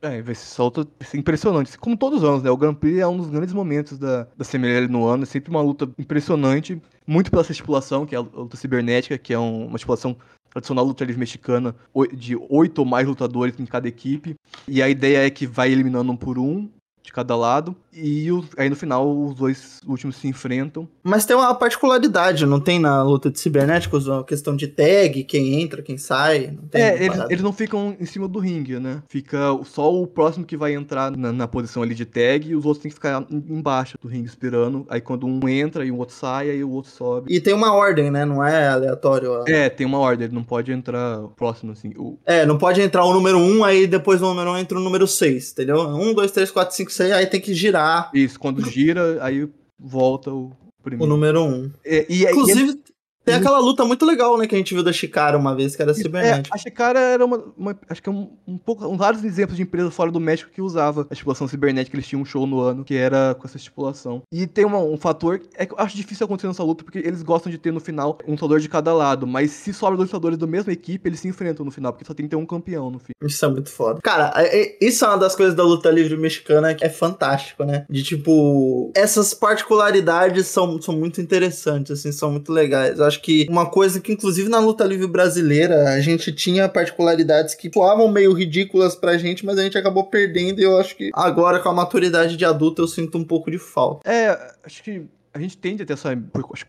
É, vai ser solta impressionante. Como todos os anos, né? O Grand Prix é um dos grandes momentos da, da CMLL no ano. É sempre uma luta impressionante. Muito pela essa estipulação, que é a luta cibernética, que é um, uma estipulação tradicional luta livre mexicana de oito ou mais lutadores em cada equipe. E a ideia é que vai eliminando um por um de cada lado. E o, aí no final os dois últimos se enfrentam. Mas tem uma particularidade, não tem na luta de cibernéticos a questão de tag, quem entra, quem sai. É, eles, eles, não ficam em cima do ringue, né? Fica só o próximo que vai entrar na, na posição ali de tag e os outros têm que ficar embaixo do ringue esperando. Aí quando um entra e o outro sai, aí o outro sobe. E tem uma ordem, né? Não é aleatório. Ó. É, tem uma ordem, ele não pode entrar próximo assim. O... É, não pode entrar o número 1, um, aí depois do número 1 um entra o número 6, entendeu? 1, 2, 3, 4, 5, 6, aí tem que girar. Isso, quando gira, aí volta o primeiro. O número 1. Um. É, e, Inclusive, e, tem aquela luta muito legal, né, que a gente viu da Chikara uma vez, que era cibernética. É, a Chikara era uma, uma acho que é um, um pouco, um vários exemplos de empresas fora do México que usava a estipulação cibernética, eles tinham um show no ano que era com essa estipulação. E tem uma, um fator, é que eu acho difícil acontecer nessa luta, porque eles gostam de ter no final um lutador de cada lado, mas se sobra dois lutadores da mesma equipe, eles se enfrentam no final, porque só tem que ter um campeão no fim. Isso é muito foda. Cara, é, é, isso é uma das coisas da luta livre mexicana que é fantástico, né? De tipo, essas particularidades são, são muito interessantes, assim, são muito legais. Eu acho que uma coisa que, inclusive, na luta livre brasileira, a gente tinha particularidades que soavam meio ridículas pra gente, mas a gente acabou perdendo. E eu acho que agora, com a maturidade de adulto, eu sinto um pouco de falta. É, acho que a gente tende a ter essa.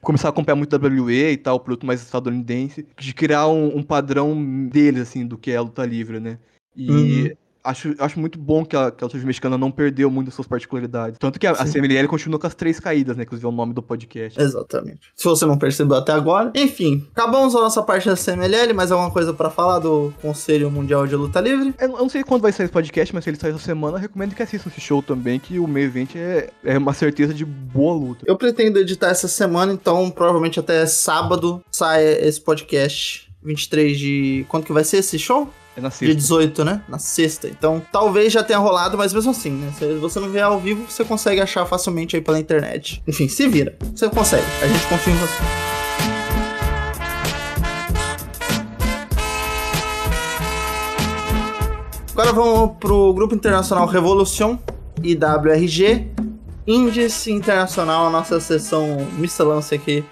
começar a acompanhar muito WWE e tal, produto mais estadunidense, de criar um, um, padrão deles, assim, do que é a luta livre, né? E. Uhum acho, acho muito bom que a, que a luta mexicana não perdeu muito suas particularidades. Tanto que a, a CMLL continua com as três caídas, né? Inclusive é o nome do podcast. Exatamente. Se você não percebeu até agora. Enfim, acabamos a nossa parte da CMLL, mas alguma coisa para falar do Conselho Mundial de Luta Livre? Eu, não sei quando vai sair esse podcast, mas se ele sair essa semana, recomendo que assistam esse show também, que o meio evento é, é uma certeza de boa luta. Eu pretendo editar essa semana, então provavelmente até sábado sai esse podcast. 23 de. Quando que vai ser esse show? É na sexta. Dia 18, né? Na sexta. Então, talvez já tenha rolado, mas mesmo assim, né? Se você não vier ao vivo, você consegue achar facilmente aí pela internet. Enfim, se vira. Você consegue. A gente confia em você. Agora vamos pro Grupo Internacional Revolution, IWRG, Índice Internacional, a nossa sessão miscelância aqui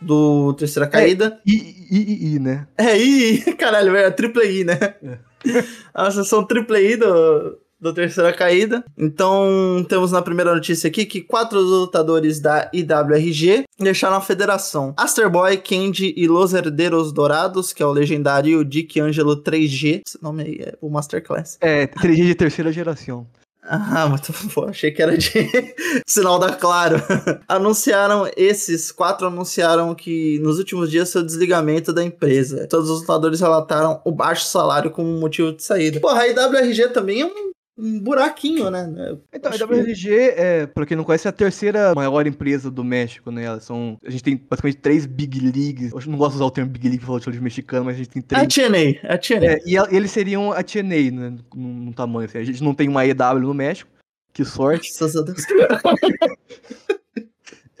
do Terceira é, Caída. É, I, I, I, né? É, I, caralho, é triple I, né? É. A sessão triple I do, do Terceira Caída. Então, temos na primeira notícia aqui que quatro lutadores da IWRG deixaram a federação. Asterboy, Candy e Los Herdeiros Dourados, que é o legendário Dick Angelo 3G. Esse nome aí é o Masterclass. É, 3G de terceira geração. Ah, mas pô, achei que era de sinal da Claro. anunciaram, esses quatro anunciaram que nos últimos dias seu desligamento da empresa. Todos os lutadores relataram o baixo salário como motivo de saída. Porra, a IWRG também é um um buraquinho, né? Então, a WRG, é, pra quem não conhece, é a terceira maior empresa do México, né? Elas são, a gente tem basicamente três Big Leagues. Eu não gosto de usar o termo Big League pra falar de mexicano, mas a gente tem três. A TNA, a TNA. É, e, eles seriam a TNA, né? No, tamanho, assim. A gente não tem uma EW no México, que sorte. A Deus.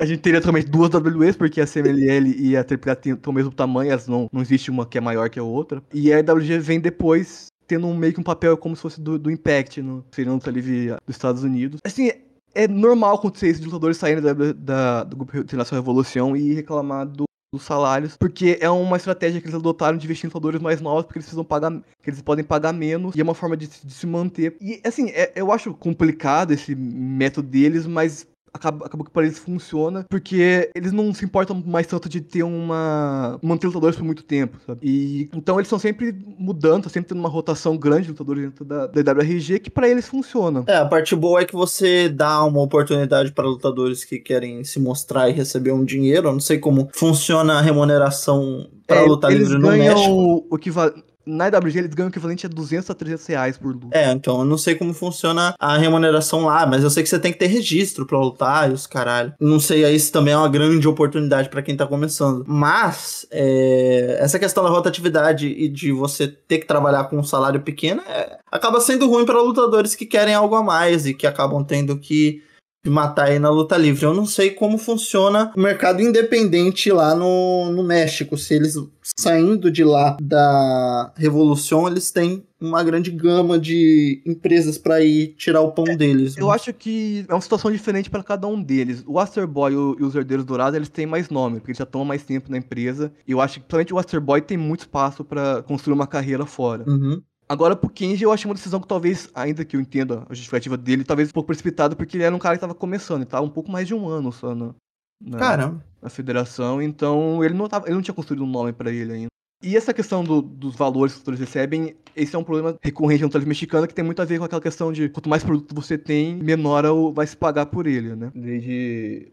A gente teria também duas WWEs, porque a CMLL e a AAA têm o mesmo tamanho, elas não, não existe uma que é maior que a outra. E a EWG vem depois tendo um, meio que um papel como se fosse do, do Impact, no seriam luta livre dos Estados Unidos. Assim, é normal acontecer de lutadores saindo da, da, do Grupo Internacional Revolução e reclamar do, dos salários, porque é uma estratégia que eles adotaram de investir em lutadores mais novos, porque eles precisam pagar, que eles podem pagar menos, e é uma forma de, de se manter. E assim, é, eu acho complicado esse método deles, mas acaba, acabou que para eles funciona, porque eles não se importam mais tanto de ter uma. manter lutadores por muito tempo, sabe? E então eles estão sempre mudando, tá sempre tendo uma rotação grande de lutadores dentro da, da WRG que para eles funciona. É, a parte boa é que você dá uma oportunidade para lutadores que querem se mostrar e receber um dinheiro. Eu não sei como funciona a remuneração para é, lutar livre no México. O, equivalente na IWG eles ganham o equivalente a 200 a 300 reais por luta. É, então eu não sei como funciona a remuneração lá, mas eu sei que você tem que ter registro pra lutar e os caralho. Não sei aí se também é uma grande oportunidade pra quem tá começando. Mas, é, essa questão da rotatividade e de você ter que trabalhar com um salário pequeno é, acaba sendo ruim pra lutadores que querem algo a mais e que acabam tendo que matar aí na luta livre. Eu não sei como funciona o mercado independente lá no, no México. Se eles saindo de lá da Revolução, eles têm uma grande gama de empresas pra ir tirar o pão deles. Eu acho que é uma situação diferente pra cada um deles. O Asterboy e e os Herdeiros Dourados, eles têm mais nome, porque eles já estão há mais tempo na empresa. E eu acho que, principalmente, o Asterboy tem muito espaço pra construir uma carreira fora. Uhum. Agora, pro Kenji, eu achei uma decisão que talvez, ainda que eu entenda a justificativa dele, talvez um pouco precipitada, porque ele era um cara que tava começando, ele tava um pouco mais de um ano só na, na, Caramba. na federação, então ele não, tava, ele não tinha construído um nome pra ele ainda. E essa questão do- dos valores que os lutadores recebem, esse é um problema recorrente no luta mexicana que tem muito a ver com aquela questão de quanto mais produto você tem, menor é o- vai se pagar por ele, né? Desde.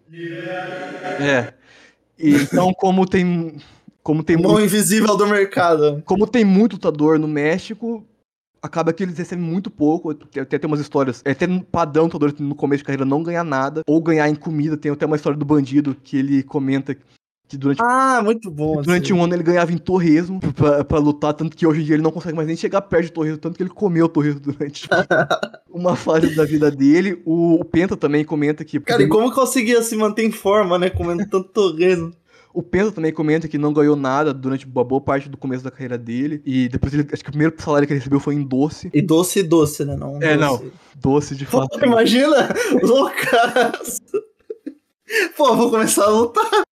É. E, então, como tem. Como tem Mão muito invisível do mercado. como tem muito lutador no México, acaba que eles recebem muito pouco. Tem até tem umas histórias. É até padrão lutador no começo de carreira não ganhar nada, ou ganhar em comida. Tem até uma história do bandido que ele comenta que durante, Ah, muito bom. durante assim. um ano ele ganhava em torresmo pra, pra lutar, tanto que hoje em dia ele não consegue mais nem chegar perto de torresmo, tanto que ele comeu torresmo durante uma fase da vida dele. O, o Penta também comenta que. Cara, e como conseguia se manter em forma, né? Comendo tanto torresmo. O Penta também comenta que não ganhou nada durante uma boa parte do começo da carreira dele. E depois ele. Acho que o primeiro salário que ele recebeu foi em doce. E doce, doce, né? Não, É, doce. Doce de fato. Imagina! Loucaço! Pô, vou começar a lutar.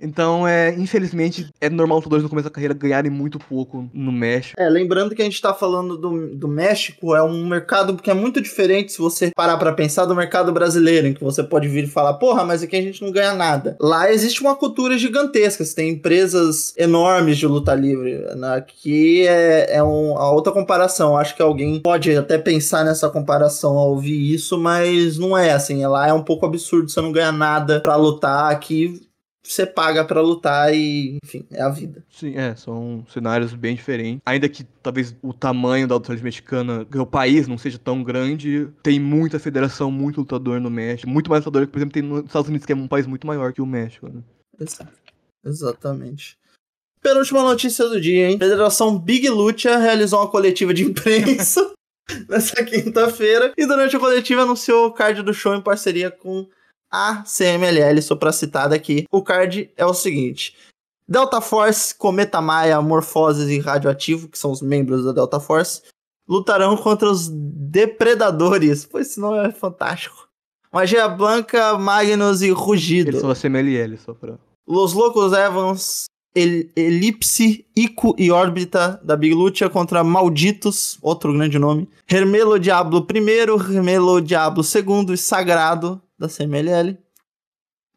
Então, é, infelizmente, é normal os lutadores no começo da carreira ganharem muito pouco no México. É, lembrando que a gente tá falando do, do México, é um mercado que é muito diferente se você parar pra pensar do mercado brasileiro, em que você pode vir e falar, porra, mas aqui a gente não ganha nada. Lá existe uma cultura gigantesca, você tem empresas enormes de luta livre. né? Aqui é, é um, a outra comparação. Acho que alguém pode até pensar nessa comparação ao ouvir isso, mas não é assim. Lá é um pouco absurdo você não ganhar nada pra lutar. Aqui você paga pra lutar e, enfim, é a vida. Sim, é, são cenários bem diferentes. Ainda que talvez o tamanho da luta livre mexicana, o país não seja tão grande, tem muita federação, muito lutador no México. Muito mais lutador que, por exemplo, tem nos Estados Unidos, que é um país muito maior que o México. Né? Exato. Exatamente. Penúltima notícia do dia, hein? Federação Big Lucha realizou uma coletiva de imprensa nessa quinta-feira e durante a coletiva anunciou o card do show em parceria com a CMLL, só pra citar daqui. O card é o seguinte: Delta Force, Cometa Maia, Morfoses e Radioativo, que são os membros da Delta Force, lutarão contra os Depredadores. Pô, esse nome é fantástico. Magia Blanca, Magnus e Rugido. Eles são a CMLL, só pra. Los Locos Evans, El- Elipse, Ico e Órbita da Big Lucha contra Malditos, outro grande nome. Hermelo Diablo I, Hermelo Diablo II e Sagrado da CMLL.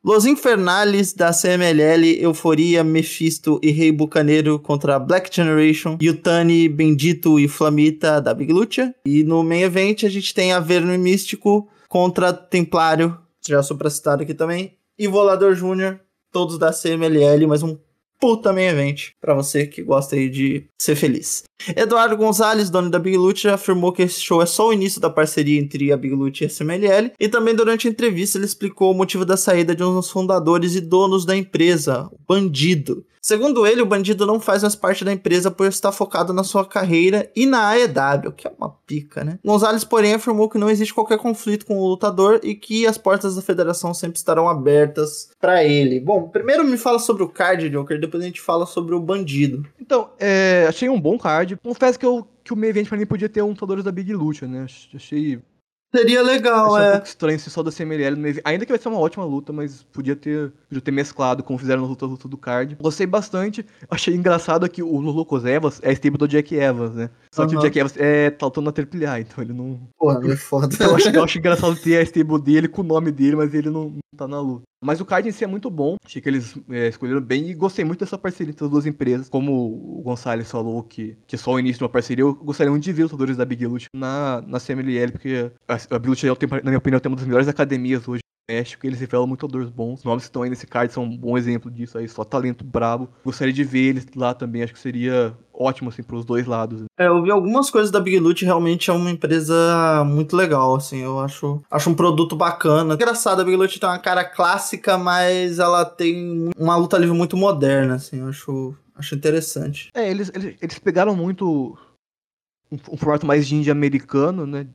Los Infernales da CMLL, Euforia, Mephisto e Rei Bucaneiro contra Black Generation, Yutani, Bendito e Flamita da Big Lucha. E no main event a gente tem Averno e Místico contra Templário, já sou citar aqui também, e Volador Júnior, todos da CMLL, mas um puta main event pra você que gosta aí de ser feliz. Eduardo Gonzalez, dono da Big Lucha, afirmou que esse show é só o início da parceria entre a Big Lucha e a CMLL, e também durante a entrevista ele explicou o motivo da saída de um dos fundadores e donos da empresa, o Bandido. Segundo ele, o Bandido não faz mais parte da empresa por estar focado na sua carreira e na AEW, que é uma pica, né? Gonzalez, porém, afirmou que não existe qualquer conflito com o lutador e que as portas da federação sempre estarão abertas pra ele. Bom, primeiro me fala sobre o card, Joker, depois a gente fala sobre o Bandido. Então, é, achei um bom card. Confesso que, eu, que o main event pra mim podia ter um lutadores da Big Lucha, né? Ach- Achei Seria legal, Achei um é. pouco estranho só da CMLL no evento. Ainda que vai ser uma ótima luta, mas podia ter, podia ter mesclado, como fizeram na luta, luta do card. Gostei bastante. Achei engraçado que o Lulocos Evans é a stable do Jack Evans, né? Só que o. Jack Evans é, tá lutando na Triple A, então ele não. Porra, é foda. Eu acho, eu acho engraçado ter a stable dele com o nome dele, mas ele não, não tá na luta. Mas o card em si é muito bom. Achei que eles é, escolheram bem e gostei muito dessa parceria entre as duas empresas. Como o Gonçalves falou que, que é só o início de uma parceria, eu gostaria muito de ver os lutadores da Big Lucha na, na CMLL, porque a, a Big tem- na minha opinião, tem uma das melhores academias hoje México, eles revelam muito lutadores bons. Os nomes que estão aí nesse card são um bom exemplo disso aí, só talento brabo. Gostaria de ver eles lá também, acho que seria ótimo, assim, pros dois lados. É, eu vi algumas coisas da Big Loot, realmente é uma empresa muito legal, assim, eu acho, acho um produto bacana. Engraçado, a Big Loot tem uma cara clássica, mas ela tem uma luta livre muito moderna, assim, eu acho, acho interessante. É, eles, eles, eles pegaram muito um, um formato mais de indie americano, né?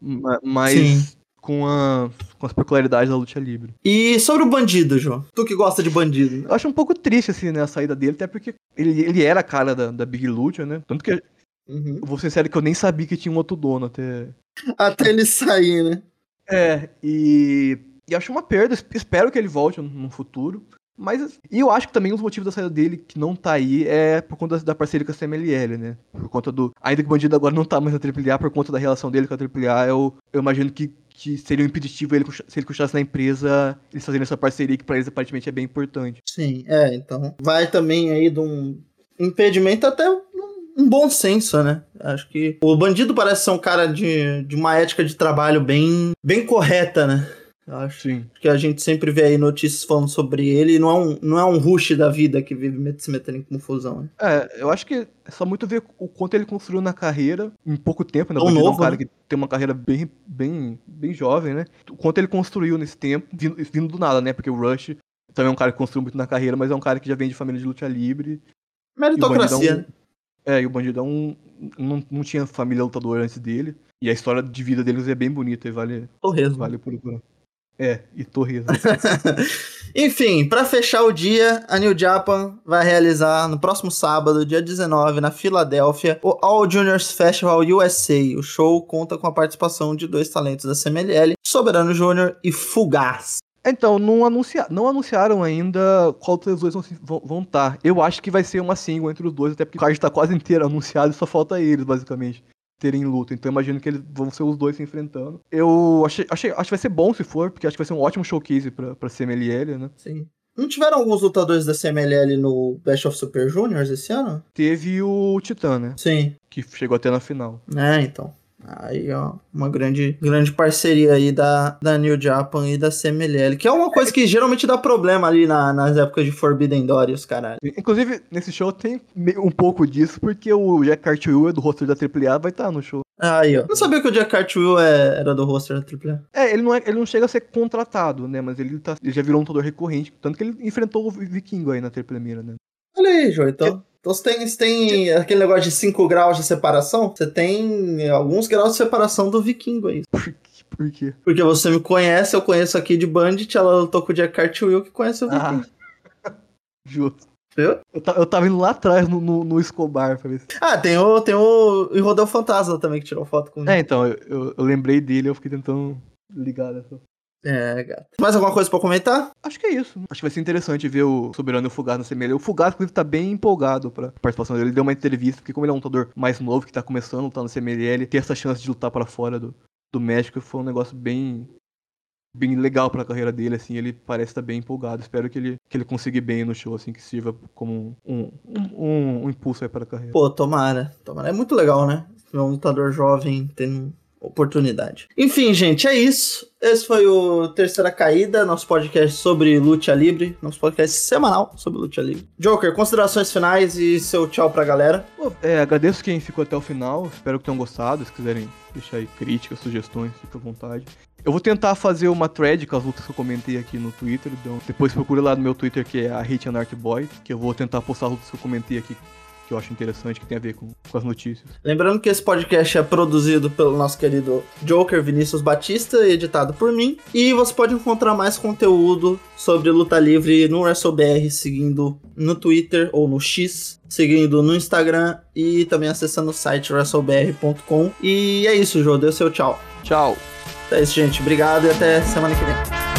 Ma- Mas Sim. Com, a, com as peculiaridades da luta livre. E sobre o bandido, João? Tu que gosta de bandido. Eu acho um pouco triste, assim, né, a saída dele, até porque ele, ele era a cara da, da Big Lucha, né? Tanto que eu Uhum. vou ser sincero que eu nem sabia que tinha um outro dono até. Até ele sair, né? É, e, e acho uma perda. es- Espero que ele volte no futuro. Mas, e eu acho que também os motivos da saída dele que não tá aí é por conta da parceria com a CMLL, né? Por conta do. Ainda que o bandido agora não tá mais na AAA, por conta da relação dele com a AAA, eu, eu imagino que, que seria um impeditivo ele, se ele continuasse na empresa, eles fazerem essa parceria que pra eles aparentemente é bem importante. Sim, é, então. Vai também aí de um impedimento até um, um bom senso, né? Acho que o bandido parece ser um cara de, de uma ética de trabalho bem, bem correta, né? Acho Sim. que a gente sempre vê aí notícias falando sobre ele e não é um, não é um rush da vida que vive se metendo em confusão, né? É, eu acho que é só muito ver o quanto ele construiu na carreira em pouco tempo, né? O Tão Bandido é um novo, cara né? que tem uma carreira bem, bem, bem jovem, né? O quanto ele construiu nesse tempo, vindo, vindo do nada, né? Porque o Rush também é um cara que construiu muito na carreira, mas é um cara que já vem de família de luta livre. Meritocracia, Bandidão- né? É, e o Bandidão não, não tinha família lutadora antes dele. E a história de vida deles é bem bonita e vale, Torresmo. vale por. É, e Torres. Enfim, pra fechar o dia, a New Japan vai realizar no próximo sábado, dia 19, na Filadélfia, o All Juniors Festival USA. O show conta com a participação de dois talentos da CMLL, Soberano Júnior e Fugaz. Então, não, anuncia, não anunciaram ainda qual dos dois vão estar. Eu acho que vai ser uma single entre os dois, até porque o card tá quase inteiro anunciado e só falta eles, basicamente, terem luta. Então, eu imagino que eles vão ser os dois se enfrentando. Eu achei, achei, acho que vai ser bom se for, porque acho que vai ser um ótimo showcase pra, pra CMLL, né? Sim. Não tiveram alguns lutadores da CMLL no Best of Super Juniors esse ano? Teve o Titã, né? Sim. Que chegou até na final. É, então. Aí, ó, uma grande, grande parceria aí da, da New Japan e da CMLL, que é uma coisa que geralmente dá problema ali na- nas épocas de Forbidden Door e os caralho. Inclusive, nesse show tem um pouco disso, porque o Jack Cartwheel, do roster da AAA, vai estar no show. Aí, ó. Não sabia que o Jack Cartwheel é- era do roster da AAA. É, ele não, é, ele não chega a ser contratado, né? Mas ele, tá, ele já virou um lutador recorrente. Tanto que ele enfrentou o Vikingo aí na primeira, né? Olha aí, João, então. Então você tem, você tem aquele negócio de 5 graus de separação? Você tem alguns graus de separação do vikingo aí. Por, quê? por quê? Porque você me conhece, eu conheço aqui de Bandit, ela lutou com o Jack Cartwheel que conhece o Ah. vikingo. Justo. Viu? Eu, eu tava indo lá atrás no, no, no Escobar pra ver se... Ah, tem o, tem o e Rodel Fantasma também que tirou foto com É, então, eu, eu, eu lembrei dele eu fiquei tentando ligar essa. É, gato. Mais alguma coisa pra comentar? Acho que é isso. Acho que vai ser interessante ver o Soberano e o Fugaz na CML. O Fugaz, inclusive, tá bem empolgado pra participação dele. Ele deu uma entrevista, porque como ele é um lutador mais novo, que tá começando a lutar na CMLL, ter essa chance de lutar pra fora do, do México foi um negócio bem bem legal pra carreira dele, assim, ele parece estar bem empolgado. Espero que ele, que ele consiga bem no show, assim, que sirva como um, um, um, um impulso aí para a carreira. Pô, tomara. Tomara. É muito legal, né? Um lutador jovem tendo oportunidade. Enfim, gente, é isso. Esse foi o Terceira Caída, nosso podcast sobre luta livre, nosso podcast semanal sobre luta livre. Joker, considerações finais e seu tchau pra galera. É, agradeço quem ficou até o final, espero que tenham gostado, se quiserem deixar aí críticas, sugestões, fica à vontade. Eu vou tentar fazer uma thread com as lutas que eu comentei aqui no Twitter, então depois procure lá no meu Twitter que é a Hate que eu vou tentar postar as lutas que eu comentei aqui, que eu acho interessante, que tem a ver com, com as notícias. Lembrando que esse podcast é produzido pelo nosso querido Joker Vinícius Batista e editado por mim. E você pode encontrar mais conteúdo sobre luta livre no WrestleBR seguindo no Twitter ou no X, seguindo no Instagram e também acessando o site wrestlebr.com. E é isso, Jô. Deu seu tchau. Tchau! É isso, gente. Obrigado e até semana que vem.